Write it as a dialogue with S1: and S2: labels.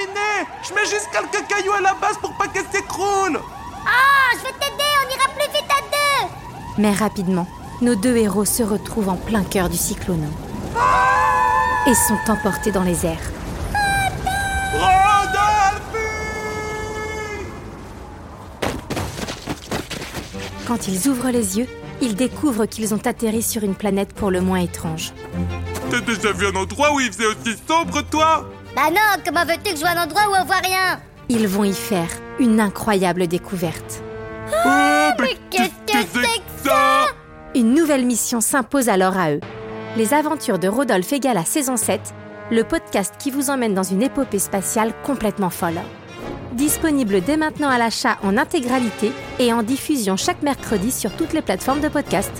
S1: Terminé. Je mets juste quelques cailloux à la base pour pas qu'elle s'écroule.
S2: Ah, je vais t'aider, on ira plus vite à deux.
S3: Mais rapidement, nos deux héros se retrouvent en plein cœur du cyclone. Et sont emportés dans les airs. Quand ils ouvrent les yeux, ils découvrent qu'ils ont atterri sur une planète pour le moins étrange.
S1: T'as déjà vu un endroit où il faisait aussi sombre, toi?
S2: Bah non, comment veux-tu que je vois un endroit où on voit rien?
S3: Ils vont y faire une incroyable découverte.
S1: Oh,
S2: mais qu'est-ce que c'est que ça?
S3: Une nouvelle mission s'impose alors à eux. Les aventures de Rodolphe Egala saison 7, le podcast qui vous emmène dans une épopée spatiale complètement folle. Disponible dès maintenant à l'achat en intégralité et en diffusion chaque mercredi sur toutes les plateformes de podcast.